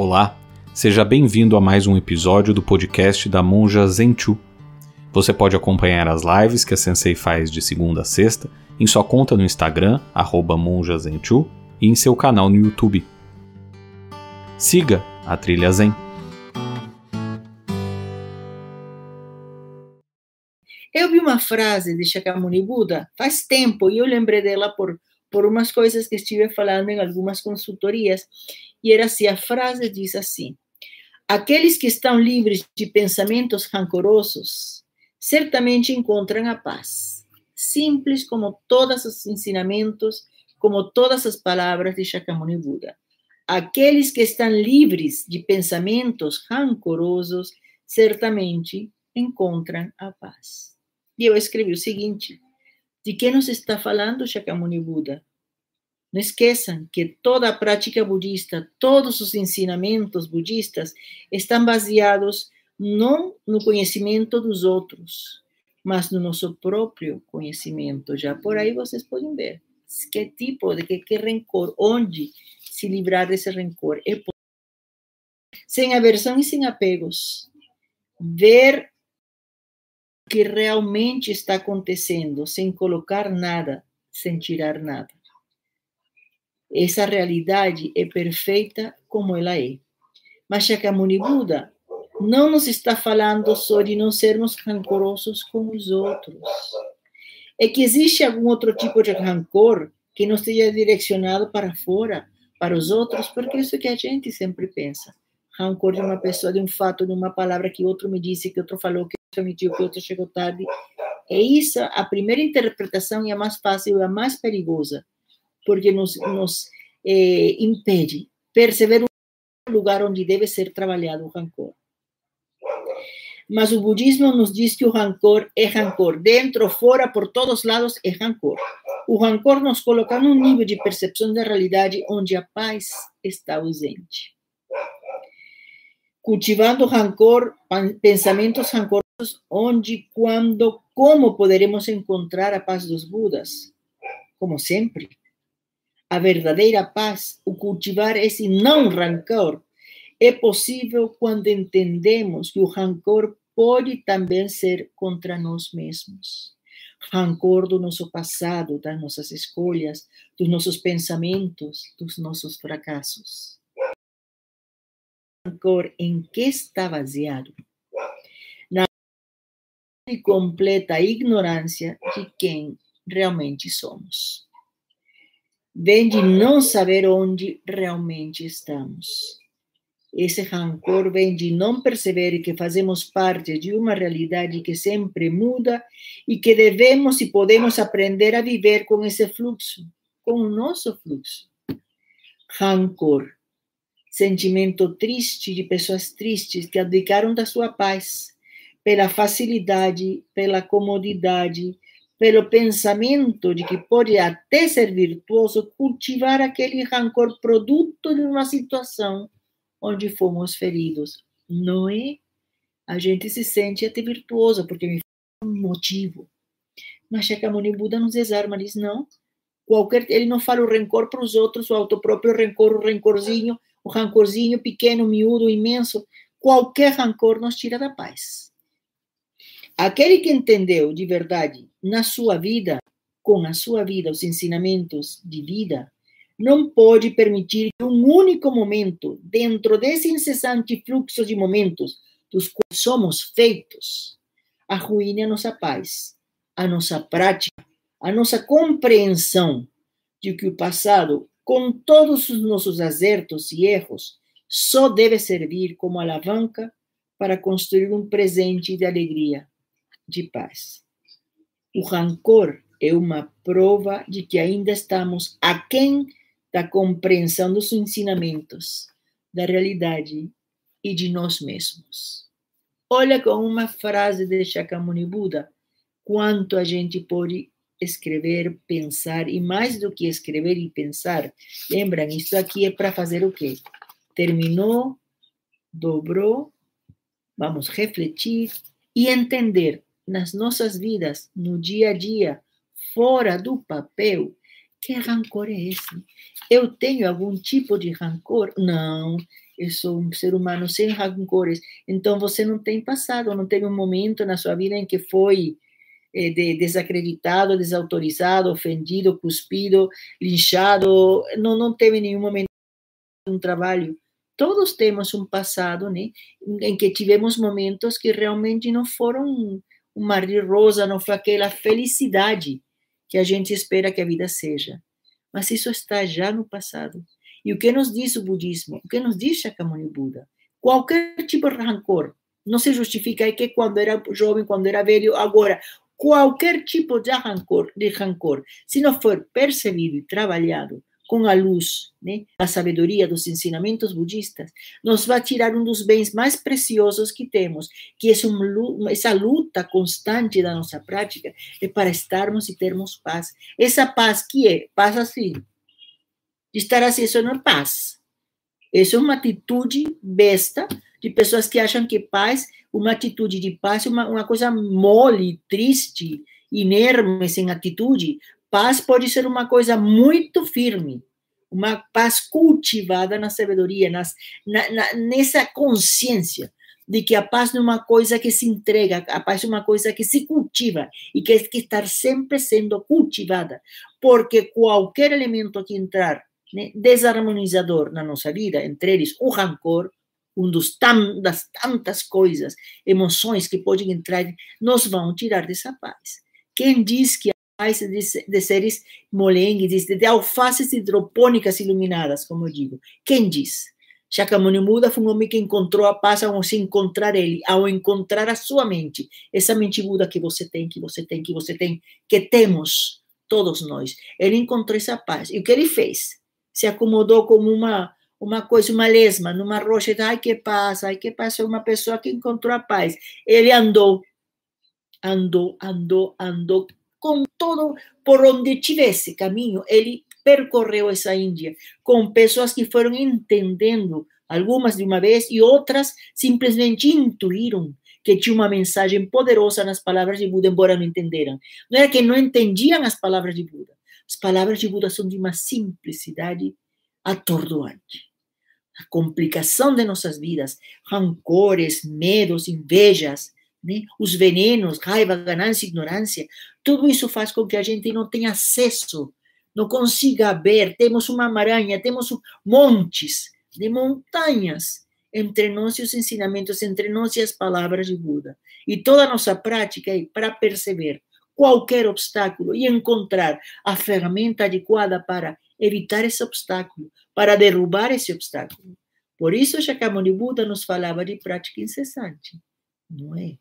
Olá, seja bem-vindo a mais um episódio do podcast da Monja Zenchu. Você pode acompanhar as lives que a Sensei faz de segunda a sexta em sua conta no Instagram, monjazenchu, e em seu canal no YouTube. Siga a Trilha Zen. Eu vi uma frase de Shakyamuni Buda faz tempo e eu lembrei dela por, por umas coisas que estive falando em algumas consultorias e era assim, a frase diz assim, aqueles que estão livres de pensamentos rancorosos certamente encontram a paz. Simples como todos os ensinamentos, como todas as palavras de Shakyamuni Buda. Aqueles que estão livres de pensamentos rancorosos certamente encontram a paz. E eu escrevi o seguinte: de que nos está falando Shakyamuni Buda? Não esqueçam que toda a prática budista, todos os ensinamentos budistas estão baseados não no conhecimento dos outros, mas no nosso próprio conhecimento. Já por aí vocês podem ver que tipo de que, que rancor, onde se livrar desse rancor. É sem aversão e sem apegos. Ver o que realmente está acontecendo, sem colocar nada, sem tirar nada. Essa realidade é perfeita como ela é. Mas Shakyamuni Buda não nos está falando só de não sermos rancorosos com os outros. É que existe algum outro tipo de rancor que não esteja direcionado para fora, para os outros, porque é isso que a gente sempre pensa. Rancor de uma pessoa, de um fato, de uma palavra que outro me disse, que outro falou, que outro mentiu, que outro chegou tarde. É isso, a primeira interpretação é a mais fácil, é a mais perigosa porque nos, nos eh, impede perceber o lugar onde deve ser trabalhado o rancor. Mas o budismo nos diz que o rancor é rancor. Dentro, fora, por todos lados, é rancor. O rancor nos coloca num nível de percepção da realidade onde a paz está ausente. Cultivando rancor, pensamentos rancorosos, onde, quando, como poderemos encontrar a paz dos Budas? Como sempre, a verdadeira paz, o cultivar esse não rancor, é possível quando entendemos que o rancor pode também ser contra nós mesmos. Rancor do nosso passado, das nossas escolhas, dos nossos pensamentos, dos nossos fracassos. Rancor em que está baseado? Na completa ignorância de quem realmente somos vem de não saber onde realmente estamos. Esse rancor vem de não perceber que fazemos parte de uma realidade que sempre muda e que devemos e podemos aprender a viver com esse fluxo, com o nosso fluxo. Rancor, sentimento triste de pessoas tristes que abdicaram da sua paz pela facilidade, pela comodidade, pelo pensamento de que pode até ser virtuoso cultivar aquele rancor produto de uma situação onde fomos feridos. Não é? A gente se sente até virtuoso porque me um motivo. Mas Shakyamuni Buda nos desarma, diz não. Qualquer, ele não fala o rancor para os outros, o autopróprio rancor, o rancorzinho, o rancorzinho pequeno, miúdo, imenso. Qualquer rancor nos tira da paz. Aquele que entendeu de verdade na sua vida, com a sua vida, os ensinamentos de vida, não pode permitir que um único momento, dentro desse incessante fluxo de momentos dos quais somos feitos, arruine a nossa paz, a nossa prática, a nossa compreensão de que o passado, com todos os nossos acertos e erros, só deve servir como alavanca para construir um presente de alegria de paz. O rancor é uma prova de que ainda estamos aquém da compreensão dos ensinamentos, da realidade e de nós mesmos. Olha com uma frase de Shakyamuni Buda quanto a gente pode escrever, pensar e mais do que escrever e pensar, lembram, isso aqui é para fazer o quê? Terminou, dobrou, vamos refletir e entender nas nossas vidas, no dia a dia, fora do papel, que rancor é esse? Eu tenho algum tipo de rancor? Não. eu sou um ser humano sem rancores. Então você não tem passado, não teve um momento na sua vida em que foi eh, de, desacreditado, desautorizado, ofendido, cuspido, linchado. Não, não teve nenhum momento um trabalho. Todos temos um passado, né, em que tivemos momentos que realmente não foram um mar de rosa, não foi aquela felicidade que a gente espera que a vida seja. Mas isso está já no passado. E o que nos diz o budismo? O que nos diz Shakyamuni Buda? Qualquer tipo de rancor não se justifica é que quando era jovem, quando era velho, agora qualquer tipo de rancor, de rancor, se não for percebido e trabalhado com a luz, né, a sabedoria dos ensinamentos budistas, nos vai tirar um dos bens mais preciosos que temos, que é essa luta constante da nossa prática, é para estarmos e termos paz. Essa paz que é paz assim, estar assim, isso não é paz. Isso é uma atitude besta de pessoas que acham que paz, uma atitude de paz é uma, uma coisa mole, triste, inerme, sem atitude. Paz pode ser uma coisa muito firme, uma paz cultivada na sabedoria, nas, na, na, nessa consciência de que a paz não é uma coisa que se entrega, a paz é uma coisa que se cultiva e que tem que estar sempre sendo cultivada, porque qualquer elemento que entrar né, desarmonizador na nossa vida, entre eles o rancor, um dos tam, das tantas coisas, emoções que podem entrar, nos vão tirar dessa paz. Quem diz que de, de seres molengues, de, de alfaces hidropônicas iluminadas, como eu digo. Quem diz? Shakyamuni Buda foi um homem que encontrou a paz ao se encontrar ele, ao encontrar a sua mente. Essa mente Buda que você tem, que você tem, que você tem, que temos todos nós. Ele encontrou essa paz. E o que ele fez? Se acomodou como uma uma coisa, uma lesma, numa rocha. Ai, que paz, ai, que paz. É uma pessoa que encontrou a paz. Ele andou, andou, andou, andou com todo, por onde tivesse caminho, ele percorreu essa Índia, com pessoas que foram entendendo, algumas de uma vez, e outras simplesmente intuíram que tinha uma mensagem poderosa nas palavras de Buda, embora não entenderam. Não era que não entendiam as palavras de Buda. As palavras de Buda são de uma simplicidade atordoante. A complicação de nossas vidas, rancores, medos, invejas, né? os venenos, raiva, ganância, ignorância, tudo isso faz com que a gente não tenha acesso, não consiga ver. Temos uma maranha, temos montes de montanhas entre nós e os ensinamentos, entre nós e as palavras de Buda. E toda a nossa prática é para perceber qualquer obstáculo e encontrar a ferramenta adequada para evitar esse obstáculo, para derrubar esse obstáculo. Por isso, Shakyamuni Buda nos falava de prática incessante, não é?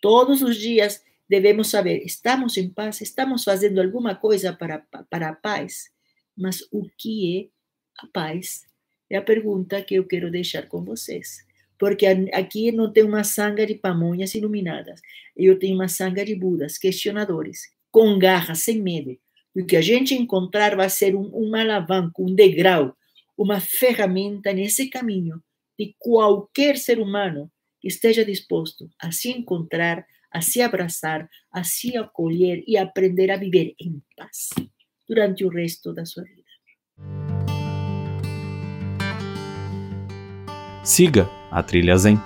Todos os dias devemos saber: estamos em paz, estamos fazendo alguma coisa para, para a paz. Mas o que é a paz? É a pergunta que eu quero deixar com vocês. Porque aqui não tem uma sanga de pamonhas iluminadas. Eu tenho uma sanga de budas, questionadores, com garra, sem medo. O que a gente encontrar vai ser um, um alavanco, um degrau, uma ferramenta nesse caminho de qualquer ser humano esteja disposto a se encontrar, a se abraçar, a se acolher e aprender a viver em paz durante o resto da sua vida. Siga a Trilha Zen.